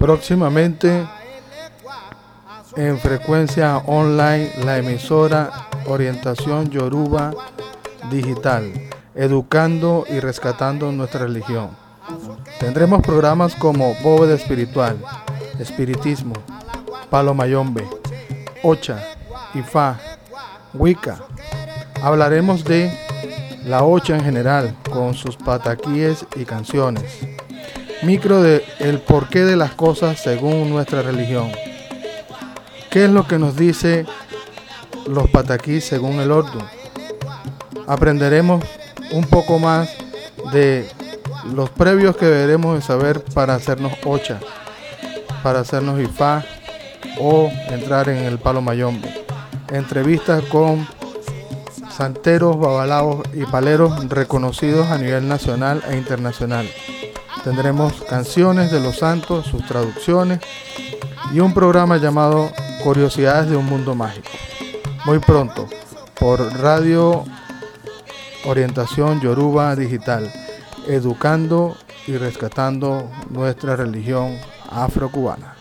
Próximamente en frecuencia online la emisora Orientación Yoruba Digital, educando y rescatando nuestra religión. Tendremos programas como Bóveda Espiritual, Espiritismo, Palo Mayombe, Ocha, Ifá, Wicca. Hablaremos de la Ocha en general, con sus pataquíes y canciones. Micro de el porqué de las cosas según nuestra religión. ¿Qué es lo que nos dice los pataquís según el ordo? Aprenderemos un poco más de los previos que deberemos de saber para hacernos ocha, para hacernos ifá o entrar en el palo mayombe. Entrevistas con santeros, babalaos y paleros reconocidos a nivel nacional e internacional. Tendremos canciones de los santos, sus traducciones y un programa llamado Curiosidades de un Mundo Mágico. Muy pronto, por Radio Orientación Yoruba Digital, educando y rescatando nuestra religión afrocubana.